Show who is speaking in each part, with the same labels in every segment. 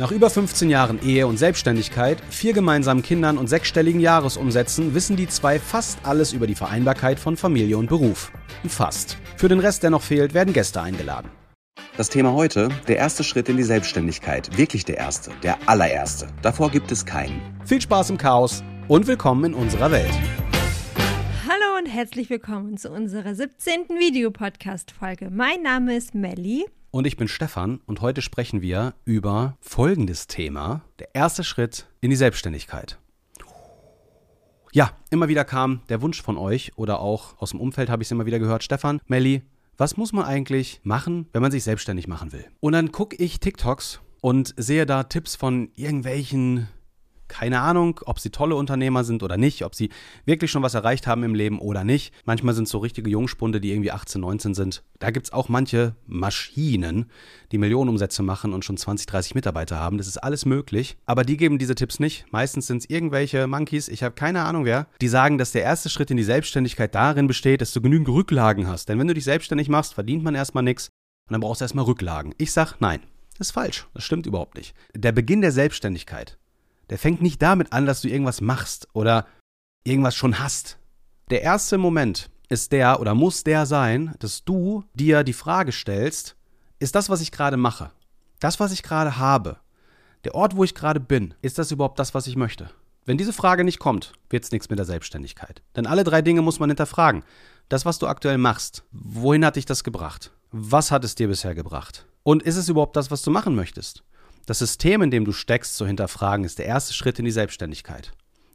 Speaker 1: Nach über 15 Jahren Ehe und Selbstständigkeit, vier gemeinsamen Kindern und sechsstelligen Jahresumsätzen wissen die zwei fast alles über die Vereinbarkeit von Familie und Beruf. Fast. Für den Rest, der noch fehlt, werden Gäste eingeladen.
Speaker 2: Das Thema heute, der erste Schritt in die Selbstständigkeit. Wirklich der erste, der allererste. Davor gibt es keinen.
Speaker 1: Viel Spaß im Chaos und willkommen in unserer Welt.
Speaker 3: Hallo und herzlich willkommen zu unserer 17. Videopodcast-Folge. Mein Name ist Melli.
Speaker 1: Und ich bin Stefan und heute sprechen wir über folgendes Thema. Der erste Schritt in die Selbstständigkeit. Ja, immer wieder kam der Wunsch von euch oder auch aus dem Umfeld habe ich es immer wieder gehört, Stefan, Melli, was muss man eigentlich machen, wenn man sich selbstständig machen will? Und dann gucke ich TikToks und sehe da Tipps von irgendwelchen keine Ahnung, ob sie tolle Unternehmer sind oder nicht, ob sie wirklich schon was erreicht haben im Leben oder nicht. Manchmal sind es so richtige Jungspunde, die irgendwie 18, 19 sind. Da gibt es auch manche Maschinen, die Millionenumsätze machen und schon 20, 30 Mitarbeiter haben. Das ist alles möglich. Aber die geben diese Tipps nicht. Meistens sind es irgendwelche Monkeys, ich habe keine Ahnung wer, die sagen, dass der erste Schritt in die Selbstständigkeit darin besteht, dass du genügend Rücklagen hast. Denn wenn du dich selbstständig machst, verdient man erstmal nichts und dann brauchst du erstmal Rücklagen. Ich sag nein. Das ist falsch. Das stimmt überhaupt nicht. Der Beginn der Selbstständigkeit der fängt nicht damit an, dass du irgendwas machst oder irgendwas schon hast. Der erste Moment ist der oder muss der sein, dass du dir die Frage stellst, ist das, was ich gerade mache, das, was ich gerade habe, der Ort, wo ich gerade bin, ist das überhaupt das, was ich möchte? Wenn diese Frage nicht kommt, wird es nichts mit der Selbstständigkeit. Denn alle drei Dinge muss man hinterfragen. Das, was du aktuell machst, wohin hat dich das gebracht? Was hat es dir bisher gebracht? Und ist es überhaupt das, was du machen möchtest? Das System, in dem du steckst, zu hinterfragen, ist der erste Schritt in die Selbstständigkeit.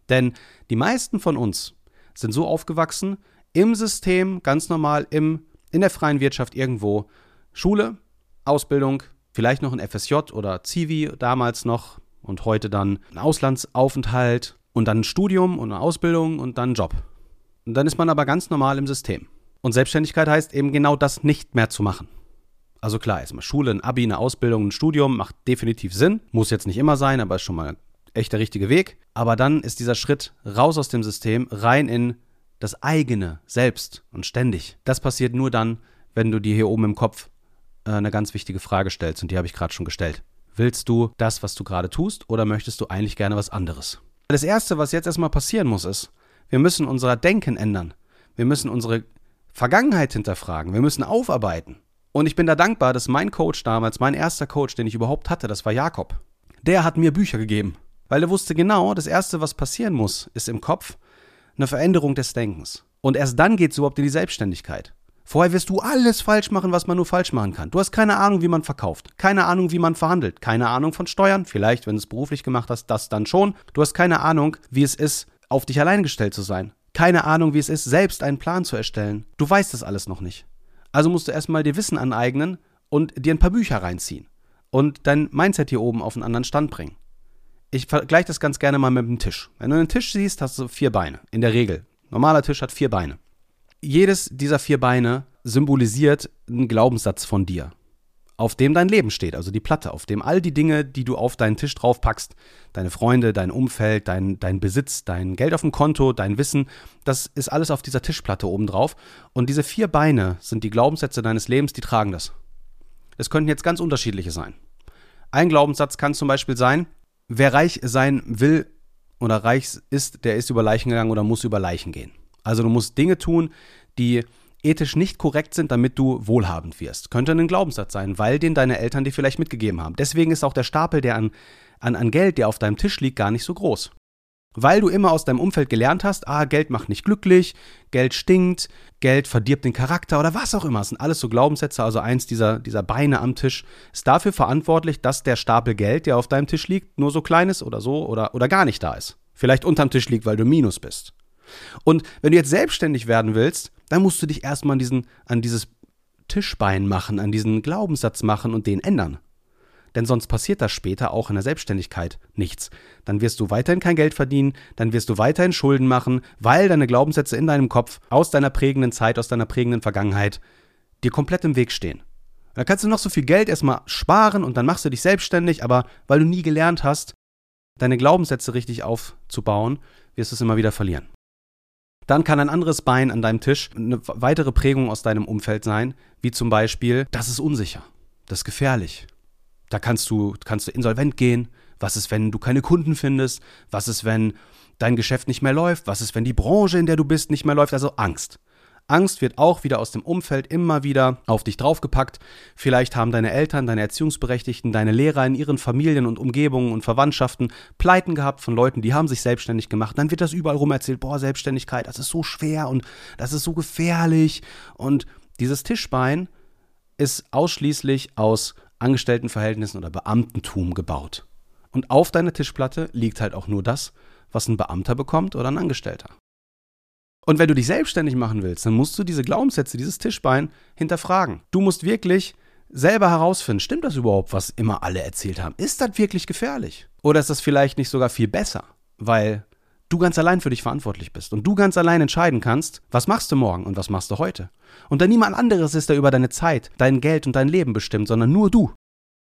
Speaker 1: Denn die meisten von uns sind so aufgewachsen, im System, ganz normal, im, in der freien Wirtschaft irgendwo, Schule, Ausbildung, vielleicht noch ein FSJ oder Zivi damals noch und heute dann ein Auslandsaufenthalt und dann ein Studium und eine Ausbildung und dann ein Job. Und dann ist man aber ganz normal im System. Und Selbstständigkeit heißt eben genau das nicht mehr zu machen. Also klar, erstmal Schule, ein Abi, eine Ausbildung, ein Studium macht definitiv Sinn. Muss jetzt nicht immer sein, aber ist schon mal echt der richtige Weg. Aber dann ist dieser Schritt raus aus dem System, rein in das eigene, selbst und ständig. Das passiert nur dann, wenn du dir hier oben im Kopf äh, eine ganz wichtige Frage stellst und die habe ich gerade schon gestellt. Willst du das, was du gerade tust oder möchtest du eigentlich gerne was anderes? Das Erste, was jetzt erstmal passieren muss, ist, wir müssen unser Denken ändern. Wir müssen unsere Vergangenheit hinterfragen. Wir müssen aufarbeiten. Und ich bin da dankbar, dass mein Coach damals, mein erster Coach, den ich überhaupt hatte, das war Jakob. Der hat mir Bücher gegeben. Weil er wusste genau, das Erste, was passieren muss, ist im Kopf eine Veränderung des Denkens. Und erst dann geht es überhaupt in die Selbstständigkeit. Vorher wirst du alles falsch machen, was man nur falsch machen kann. Du hast keine Ahnung, wie man verkauft, keine Ahnung, wie man verhandelt, keine Ahnung von Steuern, vielleicht, wenn du es beruflich gemacht hast, das dann schon. Du hast keine Ahnung, wie es ist, auf dich allein gestellt zu sein. Keine Ahnung, wie es ist, selbst einen Plan zu erstellen. Du weißt das alles noch nicht. Also musst du erstmal dir Wissen aneignen und dir ein paar Bücher reinziehen und dein Mindset hier oben auf einen anderen Stand bringen. Ich vergleiche das ganz gerne mal mit einem Tisch. Wenn du einen Tisch siehst, hast du vier Beine. In der Regel. Normaler Tisch hat vier Beine. Jedes dieser vier Beine symbolisiert einen Glaubenssatz von dir auf dem dein Leben steht, also die Platte, auf dem all die Dinge, die du auf deinen Tisch draufpackst, deine Freunde, dein Umfeld, dein, dein Besitz, dein Geld auf dem Konto, dein Wissen, das ist alles auf dieser Tischplatte oben drauf. Und diese vier Beine sind die Glaubenssätze deines Lebens, die tragen das. Es könnten jetzt ganz unterschiedliche sein. Ein Glaubenssatz kann zum Beispiel sein, wer reich sein will oder reich ist, der ist über Leichen gegangen oder muss über Leichen gehen. Also du musst Dinge tun, die ethisch nicht korrekt sind, damit du wohlhabend wirst. Könnte ein Glaubenssatz sein, weil den deine Eltern dir vielleicht mitgegeben haben. Deswegen ist auch der Stapel, der an, an, an Geld, der auf deinem Tisch liegt, gar nicht so groß. Weil du immer aus deinem Umfeld gelernt hast, ah, Geld macht nicht glücklich, Geld stinkt, Geld verdirbt den Charakter oder was auch immer. Das sind alles so Glaubenssätze. Also eins dieser, dieser Beine am Tisch ist dafür verantwortlich, dass der Stapel Geld, der auf deinem Tisch liegt, nur so klein ist oder so oder, oder gar nicht da ist. Vielleicht unterm Tisch liegt, weil du Minus bist. Und wenn du jetzt selbstständig werden willst, dann musst du dich erstmal an, diesen, an dieses Tischbein machen, an diesen Glaubenssatz machen und den ändern. denn sonst passiert das später auch in der Selbstständigkeit nichts. Dann wirst du weiterhin kein Geld verdienen, dann wirst du weiterhin Schulden machen, weil deine Glaubenssätze in deinem Kopf aus deiner prägenden Zeit, aus deiner prägenden Vergangenheit dir komplett im Weg stehen. Da kannst du noch so viel Geld erstmal sparen und dann machst du dich selbstständig, aber weil du nie gelernt hast, deine Glaubenssätze richtig aufzubauen, wirst du es immer wieder verlieren. Dann kann ein anderes Bein an deinem Tisch eine weitere Prägung aus deinem Umfeld sein, wie zum Beispiel, das ist unsicher, das ist gefährlich. Da kannst du, kannst du insolvent gehen. Was ist, wenn du keine Kunden findest? Was ist, wenn dein Geschäft nicht mehr läuft? Was ist, wenn die Branche, in der du bist, nicht mehr läuft? Also Angst. Angst wird auch wieder aus dem Umfeld immer wieder auf dich draufgepackt. Vielleicht haben deine Eltern, deine Erziehungsberechtigten, deine Lehrer in ihren Familien und Umgebungen und Verwandtschaften Pleiten gehabt von Leuten, die haben sich selbstständig gemacht. Dann wird das überall rum erzählt, boah, Selbstständigkeit, das ist so schwer und das ist so gefährlich. Und dieses Tischbein ist ausschließlich aus Angestelltenverhältnissen oder Beamtentum gebaut. Und auf deiner Tischplatte liegt halt auch nur das, was ein Beamter bekommt oder ein Angestellter. Und wenn du dich selbstständig machen willst, dann musst du diese Glaubenssätze, dieses Tischbein hinterfragen. Du musst wirklich selber herausfinden, stimmt das überhaupt, was immer alle erzählt haben? Ist das wirklich gefährlich? Oder ist das vielleicht nicht sogar viel besser, weil du ganz allein für dich verantwortlich bist und du ganz allein entscheiden kannst, was machst du morgen und was machst du heute? Und dann niemand anderes ist, der über deine Zeit, dein Geld und dein Leben bestimmt, sondern nur du.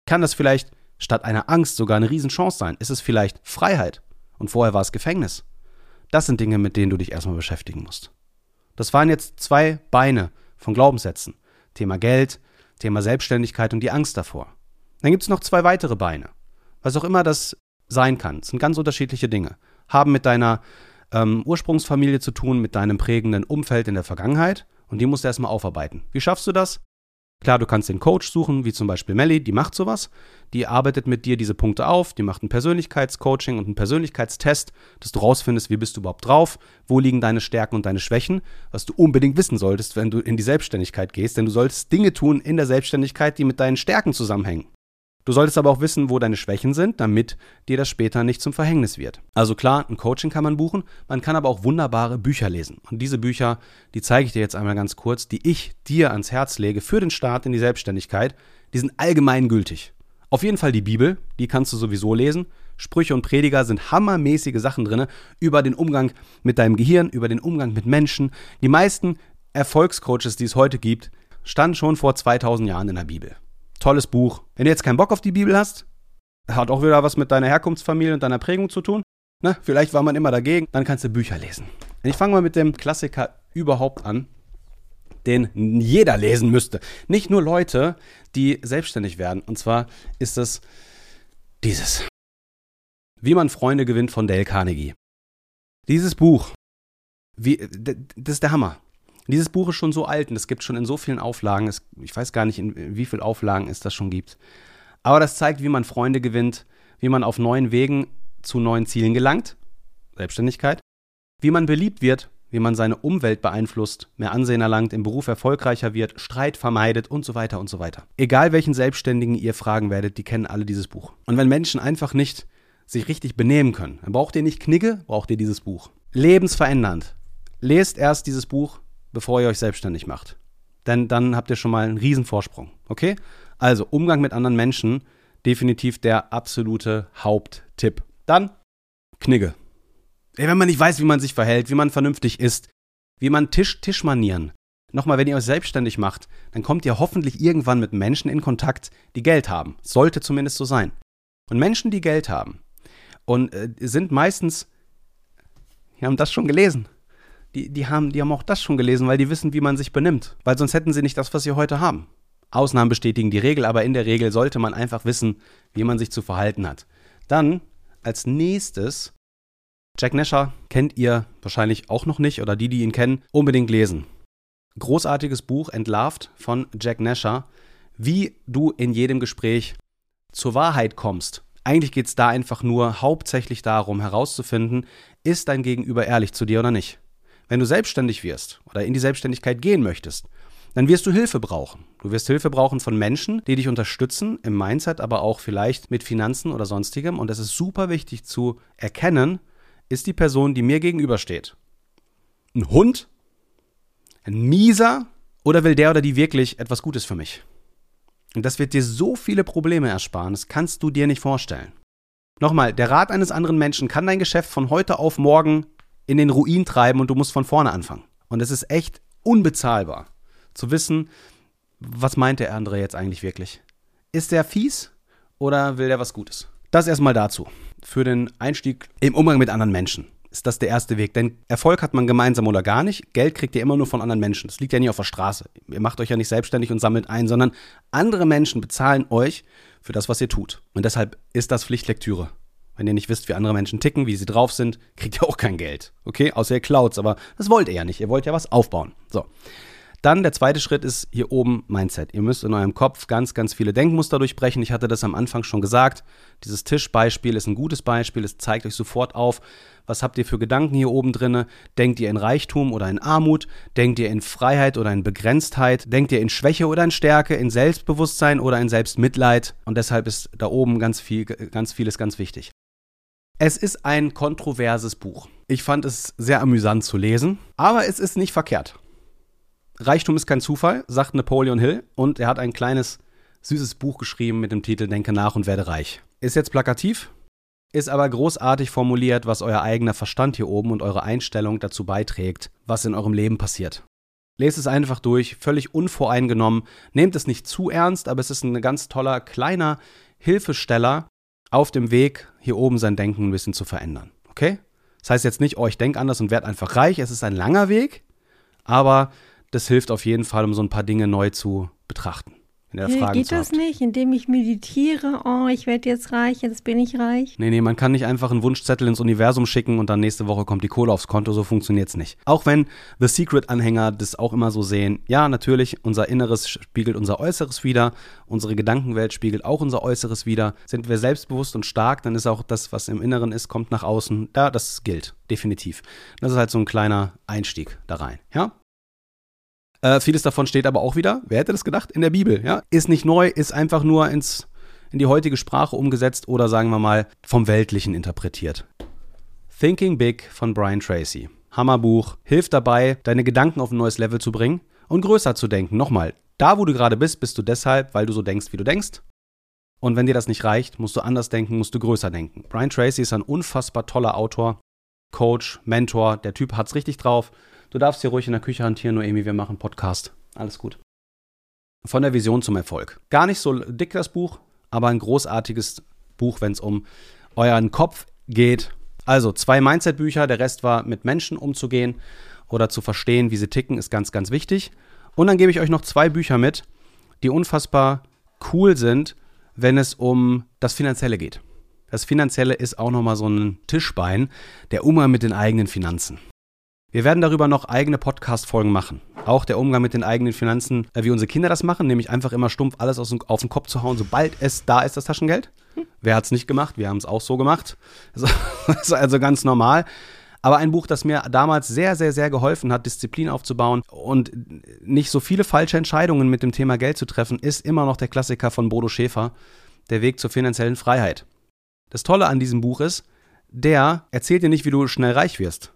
Speaker 1: Kann das vielleicht statt einer Angst sogar eine Riesenchance sein? Ist es vielleicht Freiheit? Und vorher war es Gefängnis. Das sind Dinge, mit denen du dich erstmal beschäftigen musst. Das waren jetzt zwei Beine von Glaubenssätzen. Thema Geld, Thema Selbstständigkeit und die Angst davor. Dann gibt es noch zwei weitere Beine. Was auch immer das sein kann. Das sind ganz unterschiedliche Dinge. Haben mit deiner ähm, Ursprungsfamilie zu tun, mit deinem prägenden Umfeld in der Vergangenheit. Und die musst du erstmal aufarbeiten. Wie schaffst du das? Klar, du kannst den Coach suchen, wie zum Beispiel Melly, die macht sowas. Die arbeitet mit dir diese Punkte auf, die macht ein Persönlichkeitscoaching und einen Persönlichkeitstest, dass du rausfindest, wie bist du überhaupt drauf, wo liegen deine Stärken und deine Schwächen, was du unbedingt wissen solltest, wenn du in die Selbstständigkeit gehst, denn du solltest Dinge tun in der Selbstständigkeit, die mit deinen Stärken zusammenhängen. Du solltest aber auch wissen, wo deine Schwächen sind, damit dir das später nicht zum Verhängnis wird. Also klar, ein Coaching kann man buchen, man kann aber auch wunderbare Bücher lesen. Und diese Bücher, die zeige ich dir jetzt einmal ganz kurz, die ich dir ans Herz lege für den Start in die Selbstständigkeit. Die sind allgemeingültig. Auf jeden Fall die Bibel, die kannst du sowieso lesen. Sprüche und Prediger sind hammermäßige Sachen drin über den Umgang mit deinem Gehirn, über den Umgang mit Menschen. Die meisten Erfolgscoaches, die es heute gibt, standen schon vor 2000 Jahren in der Bibel. Tolles Buch. Wenn du jetzt keinen Bock auf die Bibel hast, hat auch wieder was mit deiner Herkunftsfamilie und deiner Prägung zu tun. Ne? Vielleicht war man immer dagegen, dann kannst du Bücher lesen. Ich fange mal mit dem Klassiker überhaupt an, den jeder lesen müsste. Nicht nur Leute, die selbstständig werden. Und zwar ist es dieses. Wie man Freunde gewinnt von Dale Carnegie. Dieses Buch, wie, das ist der Hammer. Dieses Buch ist schon so alt und es gibt schon in so vielen Auflagen. Es, ich weiß gar nicht, in wie vielen Auflagen es das schon gibt. Aber das zeigt, wie man Freunde gewinnt, wie man auf neuen Wegen zu neuen Zielen gelangt, Selbstständigkeit, wie man beliebt wird, wie man seine Umwelt beeinflusst, mehr Ansehen erlangt, im Beruf erfolgreicher wird, Streit vermeidet und so weiter und so weiter. Egal welchen Selbstständigen ihr fragen werdet, die kennen alle dieses Buch. Und wenn Menschen einfach nicht sich richtig benehmen können, dann braucht ihr nicht Knigge, braucht ihr dieses Buch. Lebensverändernd. Lest erst dieses Buch, bevor ihr euch selbstständig macht. Denn dann habt ihr schon mal einen riesen Vorsprung. Okay? Also Umgang mit anderen Menschen, definitiv der absolute Haupttipp. Dann Knigge. Ey, wenn man nicht weiß, wie man sich verhält, wie man vernünftig ist, wie man Tisch, Tischmanieren. Nochmal, wenn ihr euch selbstständig macht, dann kommt ihr hoffentlich irgendwann mit Menschen in Kontakt, die Geld haben. Sollte zumindest so sein. Und Menschen, die Geld haben und äh, sind meistens, die haben das schon gelesen die, die, haben, die haben auch das schon gelesen, weil die wissen, wie man sich benimmt. Weil sonst hätten sie nicht das, was sie heute haben. Ausnahmen bestätigen die Regel, aber in der Regel sollte man einfach wissen, wie man sich zu verhalten hat. Dann als nächstes, Jack Nasher kennt ihr wahrscheinlich auch noch nicht oder die, die ihn kennen, unbedingt lesen. Großartiges Buch, Entlarvt von Jack Nasher, wie du in jedem Gespräch zur Wahrheit kommst. Eigentlich geht es da einfach nur hauptsächlich darum herauszufinden, ist dein Gegenüber ehrlich zu dir oder nicht. Wenn du selbstständig wirst oder in die Selbstständigkeit gehen möchtest, dann wirst du Hilfe brauchen. Du wirst Hilfe brauchen von Menschen, die dich unterstützen im Mindset, aber auch vielleicht mit Finanzen oder sonstigem. Und es ist super wichtig zu erkennen, ist die Person, die mir gegenübersteht, ein Hund, ein Mieser oder will der oder die wirklich etwas Gutes für mich? Und das wird dir so viele Probleme ersparen, das kannst du dir nicht vorstellen. Nochmal, der Rat eines anderen Menschen kann dein Geschäft von heute auf morgen in den Ruin treiben und du musst von vorne anfangen. Und es ist echt unbezahlbar zu wissen, was meint der andere jetzt eigentlich wirklich? Ist der fies oder will der was Gutes? Das erstmal dazu. Für den Einstieg im Umgang mit anderen Menschen ist das der erste Weg. Denn Erfolg hat man gemeinsam oder gar nicht. Geld kriegt ihr immer nur von anderen Menschen. Das liegt ja nicht auf der Straße. Ihr macht euch ja nicht selbstständig und sammelt ein, sondern andere Menschen bezahlen euch für das, was ihr tut. Und deshalb ist das Pflichtlektüre. Wenn ihr nicht wisst, wie andere Menschen ticken, wie sie drauf sind, kriegt ihr auch kein Geld. Okay? Außer ihr klaut's, aber das wollt ihr ja nicht. Ihr wollt ja was aufbauen. So. Dann der zweite Schritt ist hier oben Mindset. Ihr müsst in eurem Kopf ganz, ganz viele Denkmuster durchbrechen. Ich hatte das am Anfang schon gesagt. Dieses Tischbeispiel ist ein gutes Beispiel. Es zeigt euch sofort auf, was habt ihr für Gedanken hier oben drinne? Denkt ihr in Reichtum oder in Armut? Denkt ihr in Freiheit oder in Begrenztheit? Denkt ihr in Schwäche oder in Stärke? In Selbstbewusstsein oder in Selbstmitleid? Und deshalb ist da oben ganz viel, ganz vieles ganz wichtig. Es ist ein kontroverses Buch. Ich fand es sehr amüsant zu lesen, aber es ist nicht verkehrt. Reichtum ist kein Zufall, sagt Napoleon Hill. Und er hat ein kleines, süßes Buch geschrieben mit dem Titel Denke nach und werde reich. Ist jetzt plakativ, ist aber großartig formuliert, was euer eigener Verstand hier oben und eure Einstellung dazu beiträgt, was in eurem Leben passiert. Lest es einfach durch, völlig unvoreingenommen. Nehmt es nicht zu ernst, aber es ist ein ganz toller, kleiner Hilfesteller auf dem Weg, hier oben sein Denken ein bisschen zu verändern. Okay? Das heißt jetzt nicht, oh, ich denke anders und werde einfach reich. Es ist ein langer Weg, aber das hilft auf jeden Fall, um so ein paar Dinge neu zu betrachten.
Speaker 3: Ihr hey, Fragen geht das nicht, indem ich meditiere, oh, ich werde jetzt reich, jetzt bin ich reich?
Speaker 1: Nee, nee, man kann nicht einfach einen Wunschzettel ins Universum schicken und dann nächste Woche kommt die Kohle aufs Konto, so funktioniert es nicht. Auch wenn The Secret-Anhänger das auch immer so sehen, ja, natürlich, unser Inneres spiegelt unser Äußeres wieder, unsere Gedankenwelt spiegelt auch unser Äußeres wieder. Sind wir selbstbewusst und stark, dann ist auch das, was im Inneren ist, kommt nach außen. Ja, das gilt, definitiv. Das ist halt so ein kleiner Einstieg da rein, ja? Äh, vieles davon steht aber auch wieder, wer hätte das gedacht, in der Bibel. Ja? Ist nicht neu, ist einfach nur ins, in die heutige Sprache umgesetzt oder sagen wir mal vom Weltlichen interpretiert. Thinking Big von Brian Tracy. Hammerbuch, hilft dabei, deine Gedanken auf ein neues Level zu bringen und größer zu denken. Nochmal, da wo du gerade bist, bist du deshalb, weil du so denkst, wie du denkst. Und wenn dir das nicht reicht, musst du anders denken, musst du größer denken. Brian Tracy ist ein unfassbar toller Autor, Coach, Mentor. Der Typ hat's richtig drauf. Du darfst hier ruhig in der Küche hantieren, Noemi, wir machen Podcast. Alles gut. Von der Vision zum Erfolg. Gar nicht so dick das Buch, aber ein großartiges Buch, wenn es um euren Kopf geht. Also zwei Mindset-Bücher, der Rest war mit Menschen umzugehen oder zu verstehen, wie sie ticken, ist ganz, ganz wichtig. Und dann gebe ich euch noch zwei Bücher mit, die unfassbar cool sind, wenn es um das Finanzielle geht. Das Finanzielle ist auch nochmal so ein Tischbein, der Umgang mit den eigenen Finanzen. Wir werden darüber noch eigene Podcast-Folgen machen. Auch der Umgang mit den eigenen Finanzen, äh, wie unsere Kinder das machen, nämlich einfach immer stumpf alles aus, auf den Kopf zu hauen, sobald es da ist, das Taschengeld. Wer hat es nicht gemacht? Wir haben es auch so gemacht. Das ist also ganz normal. Aber ein Buch, das mir damals sehr, sehr, sehr geholfen hat, Disziplin aufzubauen und nicht so viele falsche Entscheidungen mit dem Thema Geld zu treffen, ist immer noch der Klassiker von Bodo Schäfer, Der Weg zur finanziellen Freiheit. Das Tolle an diesem Buch ist, der erzählt dir nicht, wie du schnell reich wirst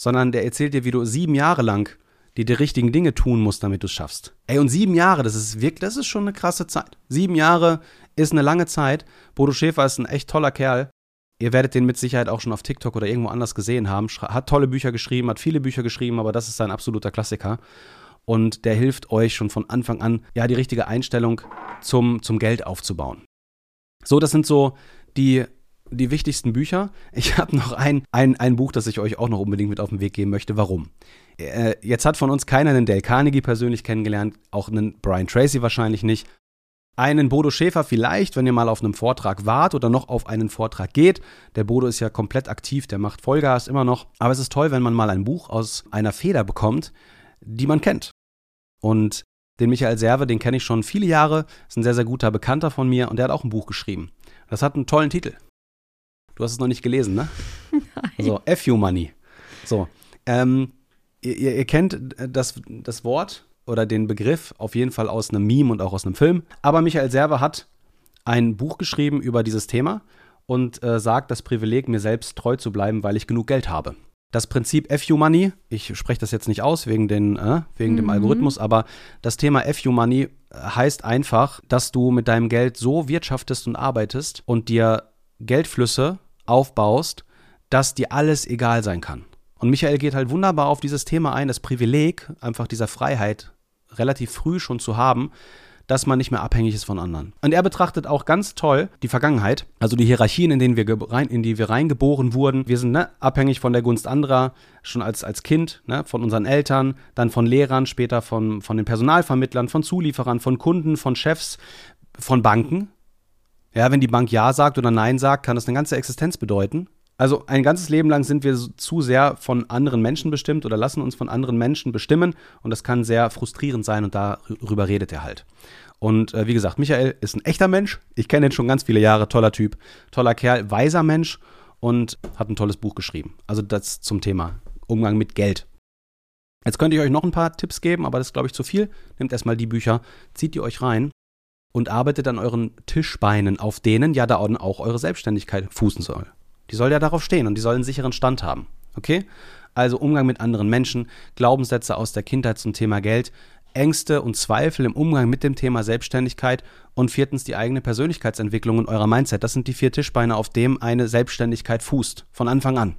Speaker 1: sondern der erzählt dir, wie du sieben Jahre lang die, die richtigen Dinge tun musst, damit du es schaffst. Ey, und sieben Jahre, das ist wirklich, das ist schon eine krasse Zeit. Sieben Jahre ist eine lange Zeit. Bodo Schäfer ist ein echt toller Kerl. Ihr werdet den mit Sicherheit auch schon auf TikTok oder irgendwo anders gesehen haben. Hat tolle Bücher geschrieben, hat viele Bücher geschrieben, aber das ist sein absoluter Klassiker. Und der hilft euch schon von Anfang an, ja, die richtige Einstellung zum, zum Geld aufzubauen. So, das sind so die die wichtigsten Bücher. Ich habe noch ein, ein, ein Buch, das ich euch auch noch unbedingt mit auf den Weg geben möchte. Warum? Äh, jetzt hat von uns keiner einen Dale Carnegie persönlich kennengelernt, auch einen Brian Tracy wahrscheinlich nicht. Einen Bodo Schäfer vielleicht, wenn ihr mal auf einem Vortrag wart oder noch auf einen Vortrag geht. Der Bodo ist ja komplett aktiv, der macht Vollgas immer noch. Aber es ist toll, wenn man mal ein Buch aus einer Feder bekommt, die man kennt. Und den Michael Serve, den kenne ich schon viele Jahre, ist ein sehr, sehr guter Bekannter von mir und der hat auch ein Buch geschrieben. Das hat einen tollen Titel. Du hast es noch nicht gelesen, ne? Nein. So, FU Money. So. Ähm, ihr, ihr, kennt das, das Wort oder den Begriff auf jeden Fall aus einem Meme und auch aus einem Film. Aber Michael Server hat ein Buch geschrieben über dieses Thema und äh, sagt, das Privileg, mir selbst treu zu bleiben, weil ich genug Geld habe. das Prinzip FU-Money, ich spreche das jetzt nicht aus wegen, den, äh, wegen mhm. dem Algorithmus, aber das Thema FU-Money heißt einfach, dass du mit deinem Geld so wirtschaftest und arbeitest und dir Geldflüsse aufbaust, dass dir alles egal sein kann. Und Michael geht halt wunderbar auf dieses Thema ein, das Privileg einfach dieser Freiheit relativ früh schon zu haben, dass man nicht mehr abhängig ist von anderen. Und er betrachtet auch ganz toll die Vergangenheit, also die Hierarchien, in, denen wir rein, in die wir reingeboren wurden. Wir sind ne, abhängig von der Gunst anderer, schon als, als Kind, ne, von unseren Eltern, dann von Lehrern, später von, von den Personalvermittlern, von Zulieferern, von Kunden, von Chefs, von Banken. Ja, wenn die Bank Ja sagt oder Nein sagt, kann das eine ganze Existenz bedeuten. Also ein ganzes Leben lang sind wir zu sehr von anderen Menschen bestimmt oder lassen uns von anderen Menschen bestimmen und das kann sehr frustrierend sein und darüber redet er halt. Und äh, wie gesagt, Michael ist ein echter Mensch. Ich kenne ihn schon ganz viele Jahre, toller Typ, toller Kerl, weiser Mensch und hat ein tolles Buch geschrieben. Also das zum Thema Umgang mit Geld. Jetzt könnte ich euch noch ein paar Tipps geben, aber das ist, glaube ich, zu viel. Nehmt erstmal die Bücher, zieht die euch rein und arbeitet an euren Tischbeinen, auf denen ja da auch eure Selbstständigkeit fußen soll. Die soll ja darauf stehen und die soll einen sicheren Stand haben. Okay? Also Umgang mit anderen Menschen, Glaubenssätze aus der Kindheit zum Thema Geld, Ängste und Zweifel im Umgang mit dem Thema Selbstständigkeit und viertens die eigene Persönlichkeitsentwicklung und eurer Mindset. Das sind die vier Tischbeine, auf dem eine Selbstständigkeit fußt, von Anfang an.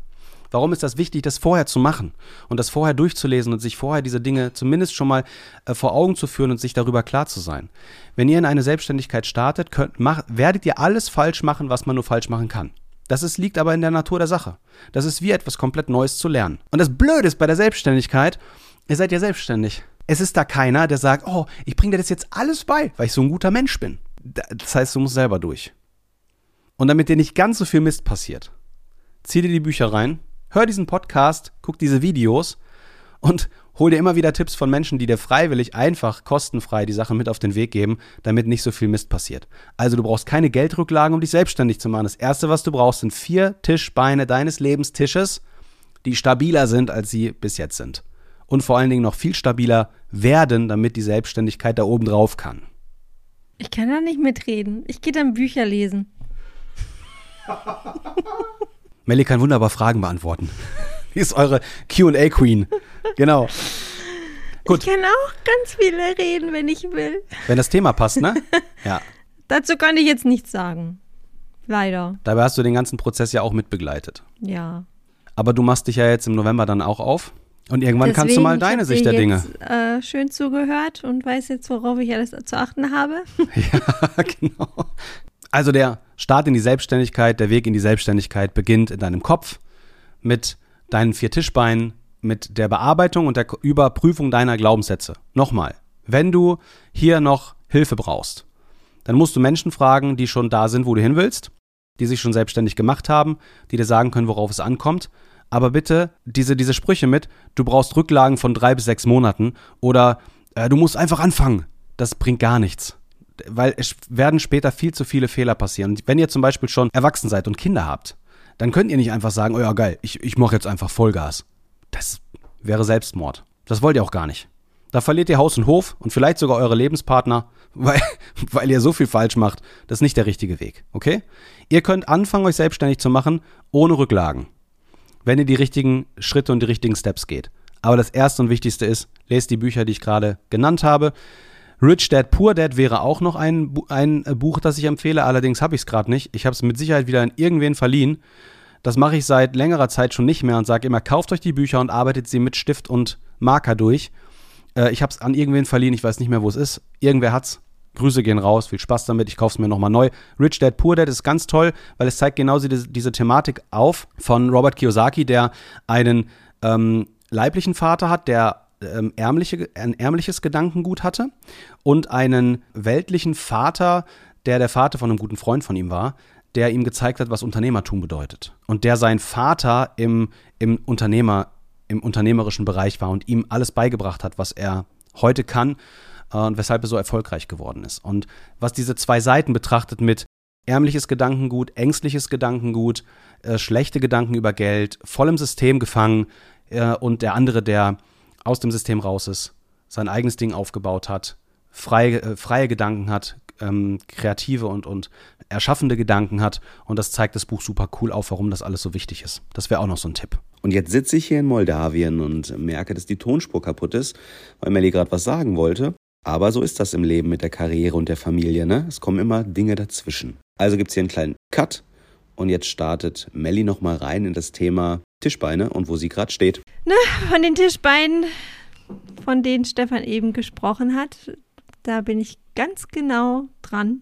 Speaker 1: Warum ist das wichtig, das vorher zu machen und das vorher durchzulesen und sich vorher diese Dinge zumindest schon mal äh, vor Augen zu führen und sich darüber klar zu sein? Wenn ihr in eine Selbstständigkeit startet, könnt, mach, werdet ihr alles falsch machen, was man nur falsch machen kann. Das ist, liegt aber in der Natur der Sache. Das ist wie etwas komplett Neues zu lernen. Und das Blöde ist bei der Selbstständigkeit, ihr seid ja selbstständig. Es ist da keiner, der sagt, oh, ich bringe dir das jetzt alles bei, weil ich so ein guter Mensch bin. Das heißt, du musst selber durch. Und damit dir nicht ganz so viel Mist passiert, zieh dir die Bücher rein, hör diesen Podcast, guck diese Videos und hol dir immer wieder Tipps von Menschen, die dir freiwillig einfach kostenfrei die Sachen mit auf den Weg geben, damit nicht so viel Mist passiert. Also du brauchst keine Geldrücklagen, um dich selbstständig zu machen. Das erste, was du brauchst, sind vier Tischbeine deines Lebenstisches, die stabiler sind, als sie bis jetzt sind. Und vor allen Dingen noch viel stabiler werden, damit die Selbstständigkeit da oben drauf kann.
Speaker 3: Ich kann da nicht mitreden. Ich gehe dann Bücher lesen.
Speaker 1: Melly kann wunderbar Fragen beantworten. Die ist eure QA-Queen. Genau.
Speaker 3: Gut. Ich kann auch ganz viele reden, wenn ich will.
Speaker 1: Wenn das Thema passt, ne? Ja.
Speaker 3: Dazu kann ich jetzt nichts sagen. Leider.
Speaker 1: Dabei hast du den ganzen Prozess ja auch mitbegleitet.
Speaker 3: Ja.
Speaker 1: Aber du machst dich ja jetzt im November dann auch auf. Und irgendwann Deswegen, kannst du mal deine Sicht der Dinge.
Speaker 3: Jetzt, äh, schön zugehört und weiß jetzt, worauf ich alles zu achten habe.
Speaker 1: ja, genau. Also der Start in die Selbstständigkeit, der Weg in die Selbstständigkeit beginnt in deinem Kopf mit deinen vier Tischbeinen, mit der Bearbeitung und der Überprüfung deiner Glaubenssätze. Nochmal, wenn du hier noch Hilfe brauchst, dann musst du Menschen fragen, die schon da sind, wo du hin willst, die sich schon selbstständig gemacht haben, die dir sagen können, worauf es ankommt. Aber bitte diese, diese Sprüche mit, du brauchst Rücklagen von drei bis sechs Monaten oder äh, du musst einfach anfangen. Das bringt gar nichts. Weil es werden später viel zu viele Fehler passieren. wenn ihr zum Beispiel schon erwachsen seid und Kinder habt, dann könnt ihr nicht einfach sagen, oh ja, geil, ich, ich mache jetzt einfach Vollgas. Das wäre Selbstmord. Das wollt ihr auch gar nicht. Da verliert ihr Haus und Hof und vielleicht sogar eure Lebenspartner, weil, weil ihr so viel falsch macht. Das ist nicht der richtige Weg, okay? Ihr könnt anfangen, euch selbstständig zu machen, ohne Rücklagen. Wenn ihr die richtigen Schritte und die richtigen Steps geht. Aber das erste und wichtigste ist, lest die Bücher, die ich gerade genannt habe. Rich Dad Poor Dad wäre auch noch ein, ein Buch, das ich empfehle. Allerdings habe ich es gerade nicht. Ich habe es mit Sicherheit wieder an irgendwen verliehen. Das mache ich seit längerer Zeit schon nicht mehr und sage immer, kauft euch die Bücher und arbeitet sie mit Stift und Marker durch. Äh, ich habe es an irgendwen verliehen, ich weiß nicht mehr, wo es ist. Irgendwer hat's. Grüße gehen raus, viel Spaß damit, ich kaufe es mir nochmal neu. Rich Dad Poor Dad ist ganz toll, weil es zeigt genau diese, diese Thematik auf von Robert Kiyosaki, der einen ähm, leiblichen Vater hat, der ähm, ärmliche, ein ärmliches Gedankengut hatte und einen weltlichen Vater, der der Vater von einem guten Freund von ihm war, der ihm gezeigt hat, was Unternehmertum bedeutet. Und der sein Vater im, im Unternehmer, im unternehmerischen Bereich war und ihm alles beigebracht hat, was er heute kann äh, und weshalb er so erfolgreich geworden ist. Und was diese zwei Seiten betrachtet mit ärmliches Gedankengut, ängstliches Gedankengut, äh, schlechte Gedanken über Geld, voll im System gefangen äh, und der andere, der aus dem System raus ist, sein eigenes Ding aufgebaut hat, freie, äh, freie Gedanken hat, ähm, kreative und, und erschaffende Gedanken hat. Und das zeigt das Buch super cool auf, warum das alles so wichtig ist. Das wäre auch noch so ein Tipp.
Speaker 2: Und jetzt sitze ich hier in Moldawien und merke, dass die Tonspur kaputt ist, weil Melly gerade was sagen wollte. Aber so ist das im Leben mit der Karriere und der Familie, ne? Es kommen immer Dinge dazwischen. Also gibt's hier einen kleinen Cut und jetzt startet Melly nochmal rein in das Thema Tischbeine und wo sie gerade steht.
Speaker 3: Ne, von den Tischbeinen, von denen Stefan eben gesprochen hat, da bin ich ganz genau dran,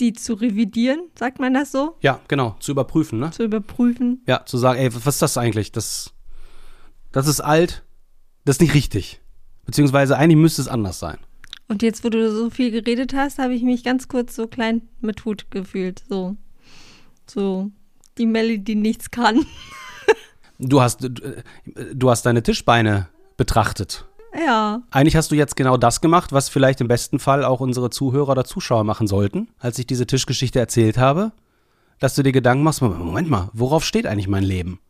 Speaker 3: die zu revidieren, sagt man das so?
Speaker 1: Ja, genau, zu überprüfen, ne?
Speaker 3: Zu überprüfen.
Speaker 1: Ja, zu sagen, ey, was ist das eigentlich? Das, das ist alt, das ist nicht richtig. Beziehungsweise eigentlich müsste es anders sein.
Speaker 3: Und jetzt, wo du so viel geredet hast, habe ich mich ganz kurz so klein mit Hut gefühlt. So, so die Melly, die nichts kann.
Speaker 1: Du hast, du, hast deine Tischbeine betrachtet.
Speaker 3: Ja.
Speaker 1: Eigentlich hast du jetzt genau das gemacht, was vielleicht im besten Fall auch unsere Zuhörer oder Zuschauer machen sollten, als ich diese Tischgeschichte erzählt habe, dass du dir Gedanken machst, Moment mal, worauf steht eigentlich mein Leben?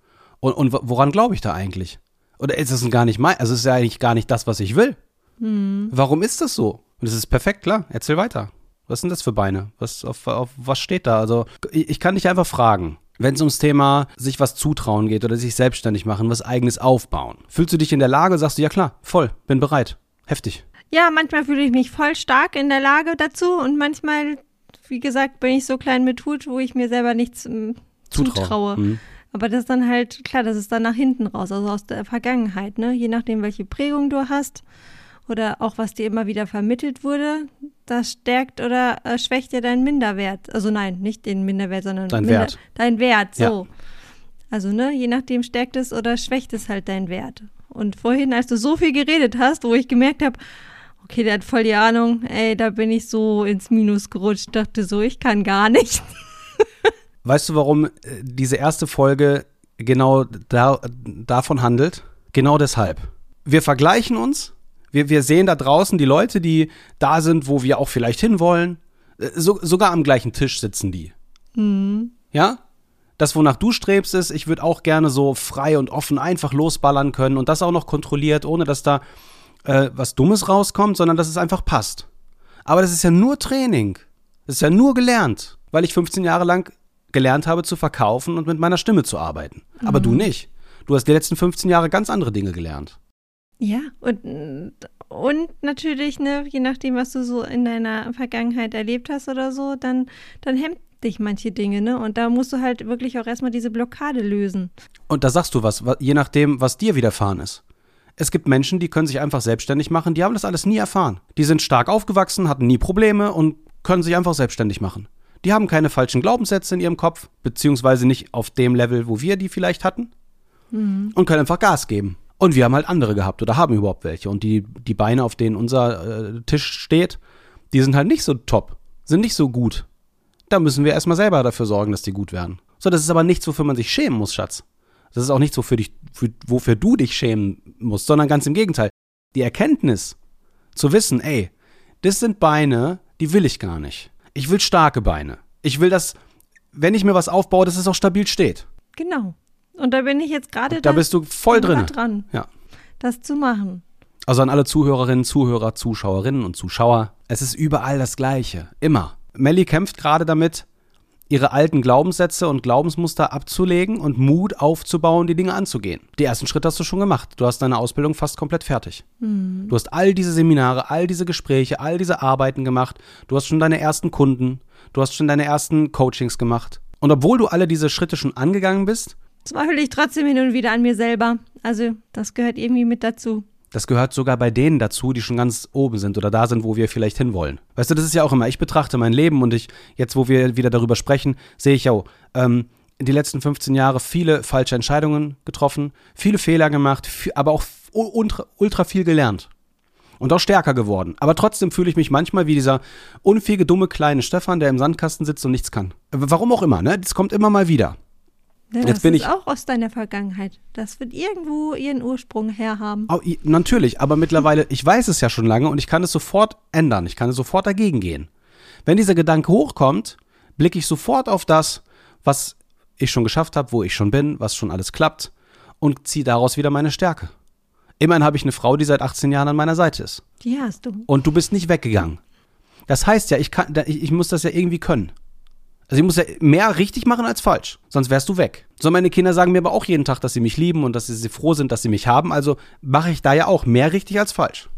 Speaker 1: Und, und woran glaube ich da eigentlich? Oder ist es gar nicht mein, also ist ja eigentlich gar nicht das, was ich will?
Speaker 3: Hm.
Speaker 1: Warum ist das so? Und es ist perfekt, klar, erzähl weiter. Was sind das für Beine? Was, auf, auf was steht da? Also, ich, ich kann dich einfach fragen. Wenn es ums Thema sich was zutrauen geht oder sich selbstständig machen, was eigenes aufbauen. Fühlst du dich in der Lage, sagst du, ja klar, voll, bin bereit. Heftig.
Speaker 3: Ja, manchmal fühle ich mich voll stark in der Lage dazu und manchmal, wie gesagt, bin ich so klein mit Hut, wo ich mir selber nichts ähm,
Speaker 1: Zutrauen.
Speaker 3: zutraue.
Speaker 1: Mhm.
Speaker 3: Aber das ist dann halt, klar, das ist dann nach hinten raus, also aus der Vergangenheit, ne? Je nachdem, welche Prägung du hast oder auch was dir immer wieder vermittelt wurde, das stärkt oder äh, schwächt dir deinen Minderwert. Also nein, nicht den Minderwert, sondern
Speaker 1: Dein
Speaker 3: Minder
Speaker 1: Wert.
Speaker 3: Dein Wert, so.
Speaker 1: Ja.
Speaker 3: Also, ne, je nachdem stärkt es oder schwächt es halt deinen Wert. Und vorhin, als du so viel geredet hast, wo ich gemerkt habe, okay, der hat voll die Ahnung, ey, da bin ich so ins Minus gerutscht, dachte so, ich kann gar nicht.
Speaker 1: Weißt du, warum äh, diese erste Folge genau da, davon handelt? Genau deshalb. Wir vergleichen uns. Wir, wir sehen da draußen die Leute, die da sind, wo wir auch vielleicht hinwollen. Äh, So, sogar am gleichen Tisch sitzen die. Ja? Das, wonach du strebst, ist, ich würde auch gerne so frei und offen einfach losballern können und das auch noch kontrolliert, ohne dass da äh, was Dummes rauskommt, sondern dass es einfach passt. Aber das ist ja nur Training. Das ist ja nur gelernt, weil ich 15 Jahre lang gelernt habe zu verkaufen und mit meiner Stimme zu arbeiten. Aber du nicht. Du hast die letzten 15 Jahre ganz andere Dinge gelernt.
Speaker 3: Ja, und, und natürlich, ne, je nachdem, was du so in deiner Vergangenheit erlebt hast oder so, dann, dann hemmt dich manche Dinge, ne? Und da musst du halt wirklich auch erstmal diese Blockade lösen.
Speaker 1: Und da sagst du was, wa- je nachdem, was dir widerfahren ist. Es gibt Menschen, die können sich einfach selbstständig machen, die haben das alles nie erfahren. Die sind stark aufgewachsen, hatten nie Probleme und können sich einfach selbstständig machen. Die haben keine falschen Glaubenssätze in ihrem Kopf, beziehungsweise nicht auf dem Level, wo wir die vielleicht hatten. Und können einfach Gas geben. Und wir haben halt andere gehabt oder haben überhaupt welche. Und die, die Beine, auf denen unser äh, Tisch steht, die sind halt nicht so top, sind nicht so gut. Da müssen wir erstmal selber dafür sorgen, dass die gut werden. So, das ist aber nichts, wofür man sich schämen muss, Schatz. Das ist auch nichts, wofür, dich, für, wofür du dich schämen musst, sondern ganz im Gegenteil. Die Erkenntnis, zu wissen, ey, das sind Beine, die will ich gar nicht. Ich will starke Beine. Ich will, dass, wenn ich mir was aufbaue, dass es auch stabil steht.
Speaker 3: Genau. Und da bin ich jetzt gerade
Speaker 1: Da bist du voll drin.
Speaker 3: dran,
Speaker 1: Ja.
Speaker 3: das zu machen.
Speaker 1: Also an alle Zuhörerinnen, Zuhörer, Zuschauerinnen und Zuschauer. Es ist überall das Gleiche. Immer. Melly kämpft gerade damit, ihre alten Glaubenssätze und Glaubensmuster abzulegen und Mut aufzubauen, die Dinge anzugehen. Die ersten Schritte hast du schon gemacht. Du hast deine Ausbildung fast komplett fertig. Du hast all diese Seminare, all diese Gespräche, all diese Arbeiten gemacht. Du hast schon deine ersten Kunden. Du hast schon deine ersten Coachings gemacht. Und obwohl du alle diese Schritte schon angegangen bist,
Speaker 3: Zweifle ich trotzdem hin und wieder an mir selber. Also, das gehört irgendwie mit dazu.
Speaker 1: Das gehört sogar bei denen dazu, die schon ganz oben sind oder da sind, wo wir vielleicht hinwollen. Weißt du, das ist ja auch immer, ich betrachte mein Leben und ich, jetzt wo wir wieder darüber sprechen, sehe ich ja, oh, ähm, in die letzten 15 Jahre viele falsche Entscheidungen getroffen, viele Fehler gemacht, aber auch ultra, ultra viel gelernt. Und auch stärker geworden. Aber trotzdem fühle ich mich manchmal wie dieser unfähige, dumme kleine Stefan, der im Sandkasten sitzt und nichts kann. Warum auch immer, ne? Das kommt immer mal wieder.
Speaker 3: Ja,
Speaker 1: Jetzt
Speaker 3: das
Speaker 1: bin
Speaker 3: ist
Speaker 1: ich-
Speaker 3: auch aus deiner Vergangenheit. Das wird irgendwo ihren Ursprung herhaben.
Speaker 1: I- Natürlich, aber mittlerweile, ich weiß es ja schon lange und ich kann es sofort ändern. Ich kann es sofort dagegen gehen. Wenn dieser Gedanke hochkommt, blicke ich sofort auf das, was ich schon geschafft habe, wo ich schon bin, was schon alles klappt und ziehe daraus wieder meine Stärke. Immerhin habe ich eine Frau, die seit 18 Jahren an meiner Seite ist.
Speaker 3: Die hast du.
Speaker 1: Und du bist nicht weggegangen. Das heißt ja, ich, kann, ich, ich muss das ja irgendwie können. Also ich muss ja mehr richtig machen als falsch, sonst wärst du weg. So meine Kinder sagen mir aber auch jeden Tag, dass sie mich lieben und dass sie, froh sind, dass sie mich haben. Also mache ich da ja auch mehr richtig als falsch.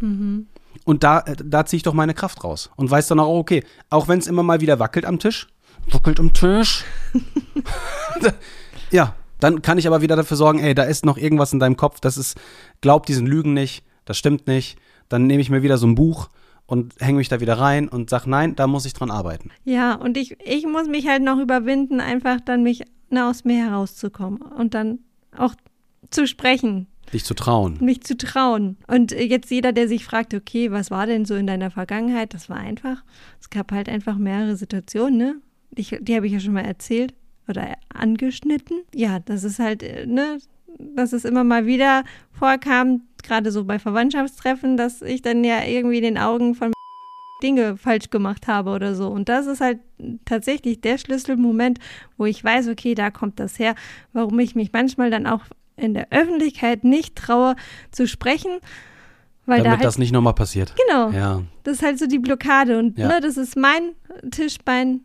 Speaker 1: Und da, da ziehe ich doch meine Kraft raus und weiß dann auch, okay, auch wenn es immer mal wieder wackelt am Tisch, wackelt am Tisch. ja, dann kann ich aber wieder dafür sorgen, ey, da ist noch irgendwas in deinem Kopf, das ist, glaub diesen Lügen nicht, das stimmt nicht. Dann nehme ich mir wieder so ein Buch und hänge mich da wieder rein und sag, nein, da muss ich dran arbeiten.
Speaker 3: Ja, und ich, ich muss mich halt noch überwinden, einfach dann mich na, aus mir herauszukommen und dann auch zu sprechen,
Speaker 1: Dich zu trauen.
Speaker 3: mich zu trauen. Und jetzt jeder, der sich fragt, okay, was war denn so in deiner Vergangenheit? Das war einfach, es gab halt einfach mehrere Situationen, ne? Ich, die habe ich ja schon mal erzählt oder angeschnitten. Ja, das ist halt, äh, ne, dass es immer mal wieder vorkam, gerade so bei Verwandtschaftstreffen, dass ich dann ja irgendwie in den Augen von Dinge falsch gemacht habe oder so. Und das ist halt tatsächlich der Schlüsselmoment, wo ich weiß, okay, da kommt das her, warum ich mich manchmal dann auch in der Öffentlichkeit nicht traue zu sprechen, weil
Speaker 1: Damit
Speaker 3: da halt,
Speaker 1: das nicht nochmal passiert.
Speaker 3: genau,
Speaker 1: Ja,
Speaker 3: das ist halt so die Blockade und
Speaker 1: Ja.
Speaker 3: ne, das ist mein Tischbein,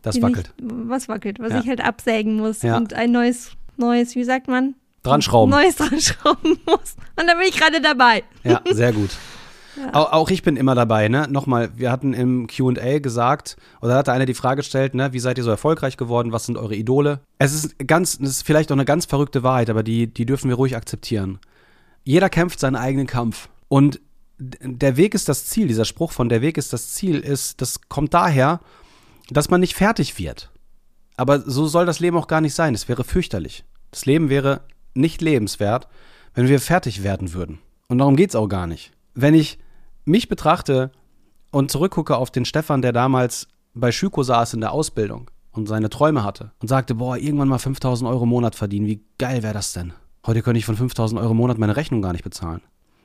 Speaker 1: das wackelt.
Speaker 3: Ich, was wackelt, was
Speaker 1: Ja.
Speaker 3: ich halt absägen muss
Speaker 1: Ja.
Speaker 3: und ein neues, neues, wie sagt man?
Speaker 1: Dran schrauben.
Speaker 3: Neues dran schrauben muss. Und da bin ich gerade dabei.
Speaker 1: Ja, sehr gut. Auch, auch ich bin immer dabei, ne? Nochmal, wir hatten im QA gesagt, oder da hatte einer die Frage gestellt, ne, wie seid ihr so erfolgreich geworden, was sind eure Idole? Es ist ganz, das ist vielleicht auch eine ganz verrückte Wahrheit, aber die, die dürfen wir ruhig akzeptieren. Jeder kämpft seinen eigenen Kampf. Und der Weg ist das Ziel, dieser Spruch von der Weg ist das Ziel, ist, das kommt daher, dass man nicht fertig wird. Aber so soll das Leben auch gar nicht sein. Es wäre fürchterlich. Das Leben wäre nicht lebenswert, wenn wir fertig werden würden. Und darum geht's auch gar nicht. Wenn ich mich betrachte und zurückgucke auf den Stefan, der damals bei Schüko saß in der Ausbildung und seine Träume hatte und sagte, boah, irgendwann mal 5000 Euro im Monat verdienen, wie geil wäre das denn? Heute könnte ich von 5000 Euro im Monat meine Rechnung gar nicht bezahlen.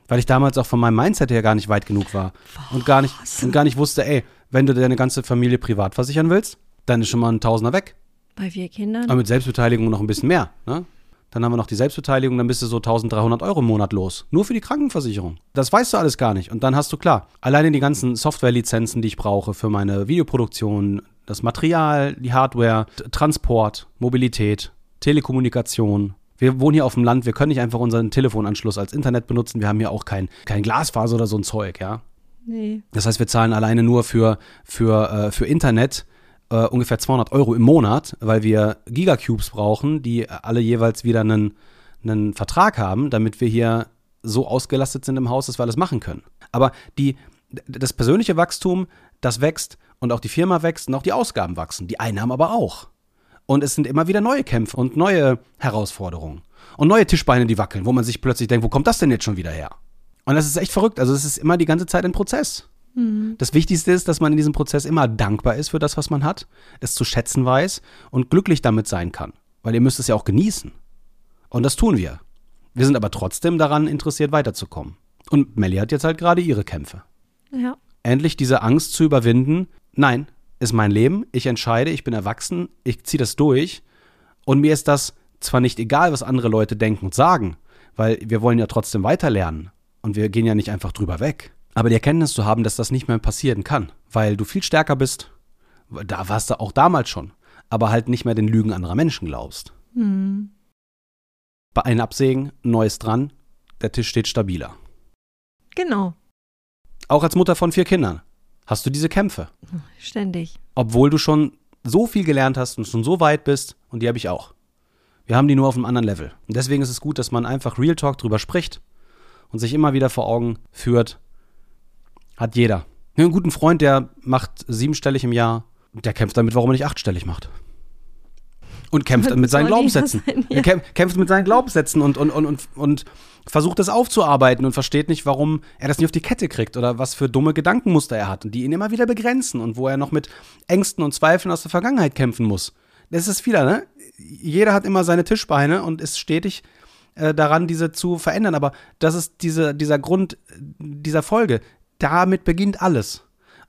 Speaker 1: Weil ich damals auch von meinem Mindset her gar nicht weit genug war und gar nicht, und gar nicht wusste, ey, wenn du deine ganze Familie privat versichern willst, dann ist schon mal ein Tausender weg.
Speaker 3: Bei vier Kindern.
Speaker 1: Aber mit Selbstbeteiligung noch ein bisschen mehr. Ne? Dann haben wir noch die Selbstbeteiligung, dann bist du so 1300 Euro im Monat los. Nur für die Krankenversicherung. Das weißt du alles gar nicht. Und dann hast du klar, alleine die ganzen Softwarelizenzen, die ich brauche für meine Videoproduktion, das Material, die Hardware, Transport, Mobilität, Telekommunikation. Wir wohnen hier auf dem Land, wir können nicht einfach unseren Telefonanschluss als Internet benutzen. Wir haben hier auch kein, kein Glasfaser oder so ein Zeug, ja.
Speaker 3: Nee.
Speaker 1: Das heißt, wir zahlen alleine nur für, für, äh, für Internet äh, ungefähr 200 Euro im Monat, weil wir Gigacubes brauchen, die alle jeweils wieder einen, einen Vertrag haben, damit wir hier so ausgelastet sind im Haus, dass wir alles machen können. Aber die, das persönliche Wachstum, das wächst und auch die Firma wächst und auch die Ausgaben wachsen, die Einnahmen aber auch. Und es sind immer wieder neue Kämpfe und neue Herausforderungen. Und neue Tischbeine, die wackeln, wo man sich plötzlich denkt, wo kommt das denn jetzt schon wieder her? Und das ist echt verrückt. Also es ist immer die ganze Zeit ein Prozess. Das Wichtigste ist, dass man in diesem Prozess immer dankbar ist für das, was man hat, es zu schätzen weiß und glücklich damit sein kann. Weil ihr müsst es ja auch genießen. Und das tun wir. Wir sind aber trotzdem daran interessiert, weiterzukommen. Und Melly hat jetzt halt gerade ihre Kämpfe.
Speaker 3: Ja.
Speaker 1: Endlich diese Angst zu überwinden. Nein, ist mein Leben. Ich entscheide, ich bin erwachsen, ich ziehe das durch. Und mir ist das zwar nicht egal, was andere Leute denken und sagen, weil wir wollen ja trotzdem weiterlernen. Und wir gehen ja nicht einfach drüber weg. Aber die Erkenntnis zu haben, dass das nicht mehr passieren kann, weil du viel stärker bist, da warst du auch damals schon, aber halt nicht mehr den Lügen anderer Menschen glaubst. Bei einem Absägen, Neues dran, der Tisch steht stabiler.
Speaker 3: Genau.
Speaker 1: Auch als Mutter von vier Kindern hast du diese Kämpfe.
Speaker 3: Ständig.
Speaker 1: obwohl du schon so viel gelernt hast und schon so weit bist, und die habe ich auch. Wir haben die nur auf einem anderen Level. Und deswegen ist es gut, dass man einfach Real Talk drüber spricht und sich immer wieder vor Augen führt. Hat jeder. Ich einen guten Freund, der macht siebenstellig im Jahr, der kämpft damit, warum er nicht achtstellig macht. Und kämpft mit seinen Glaubenssätzen.
Speaker 3: sein, ja.
Speaker 1: Er kämpft, kämpft mit seinen Glaubenssätzen und, und, und, und, und versucht das aufzuarbeiten und versteht nicht, warum er das nicht auf die Kette kriegt oder was für dumme Gedankenmuster er hat und die ihn immer wieder begrenzen und wo er noch mit Ängsten und Zweifeln aus der Vergangenheit kämpfen muss. Das ist wieder, ne? Jeder hat immer seine Tischbeine und ist stetig äh, daran, diese zu verändern. Aber das ist diese, dieser Grund dieser Folge. Damit beginnt alles.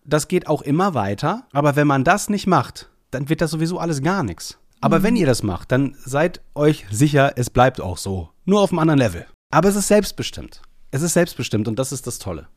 Speaker 1: Das geht auch immer weiter, aber wenn man das nicht macht, dann wird das sowieso alles gar nichts. Aber wenn ihr das macht, dann seid euch sicher, es bleibt auch so. Nur auf einem anderen Level. Aber es ist selbstbestimmt. Es ist selbstbestimmt und das ist das Tolle.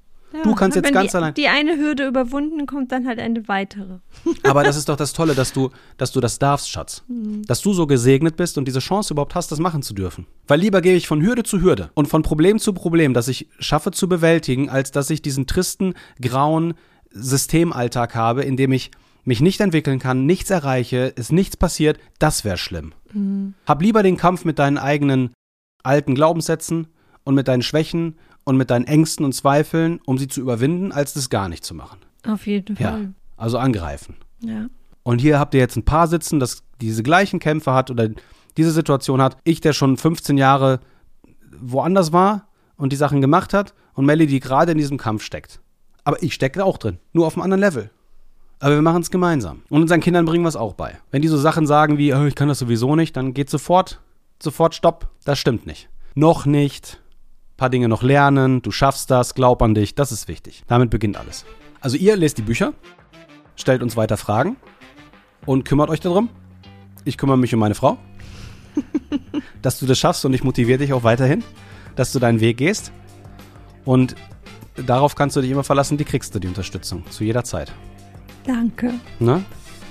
Speaker 1: Du kannst jetzt ganz
Speaker 3: die,
Speaker 1: allein.
Speaker 3: Die eine Hürde überwunden, kommt dann halt eine weitere.
Speaker 1: Aber das ist doch das Tolle, dass du, dass du das darfst, Schatz. Dass du so gesegnet bist und diese Chance überhaupt hast, das machen zu dürfen. Weil lieber gehe ich von Hürde zu Hürde und von Problem zu Problem, das ich schaffe zu bewältigen, als dass ich diesen tristen, grauen Systemalltag habe, in dem ich mich nicht entwickeln kann, nichts erreiche, es nichts passiert, das wäre schlimm. Hab lieber den Kampf mit deinen eigenen alten Glaubenssätzen und mit deinen Schwächen und mit deinen Ängsten und Zweifeln, um sie zu überwinden, als das gar nicht zu machen.
Speaker 3: Auf jeden
Speaker 1: Ja.
Speaker 3: Fall.
Speaker 1: Also angreifen.
Speaker 3: Ja.
Speaker 1: Und hier habt ihr jetzt ein Paar sitzen, das diese gleichen Kämpfe hat oder diese Situation hat. Ich, der schon 15 Jahre woanders war und die Sachen gemacht hat und Melly, die gerade in diesem Kampf steckt. Aber ich stecke auch drin, nur auf einem anderen Level. Aber wir machen es gemeinsam. Und unseren Kindern bringen wir es auch bei. Wenn die so Sachen sagen wie, oh, ich kann das sowieso nicht, dann geht sofort, sofort Stopp. Das stimmt nicht. Noch nicht. Paar Dinge noch lernen. Du schaffst das. Glaub an dich. Das ist wichtig. Damit beginnt alles. Also ihr lest die Bücher, stellt uns weiter Fragen und kümmert euch darum. Ich kümmere mich um meine Frau. dass du das schaffst und ich motiviere dich auch weiterhin, dass du deinen Weg gehst. Und darauf kannst du dich immer verlassen, die kriegst du die Unterstützung. Zu jeder Zeit.
Speaker 3: Danke.
Speaker 1: Ne?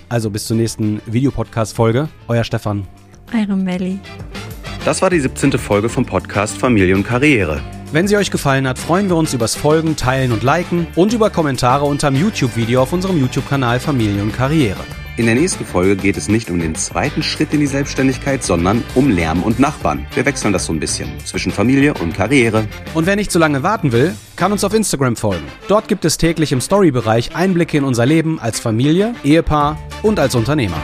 Speaker 1: Also bis zur nächsten Videopodcast-Folge. Euer Stefan.
Speaker 3: Eure Melli.
Speaker 2: Das war die 17. Folge vom Podcast Familie und Karriere.
Speaker 1: Wenn sie euch gefallen hat, freuen wir uns übers Folgen, Teilen und Liken und über Kommentare unterm YouTube-Video auf unserem YouTube-Kanal Familie und Karriere.
Speaker 2: In der nächsten Folge geht es nicht um den zweiten Schritt in die Selbstständigkeit, sondern um Lärm und Nachbarn. Wir wechseln das so ein bisschen zwischen Familie und Karriere.
Speaker 1: Und wer nicht zu lange warten will, kann uns auf Instagram folgen. Dort gibt es täglich im Story-Bereich Einblicke in unser Leben als Familie, Ehepaar und als Unternehmer.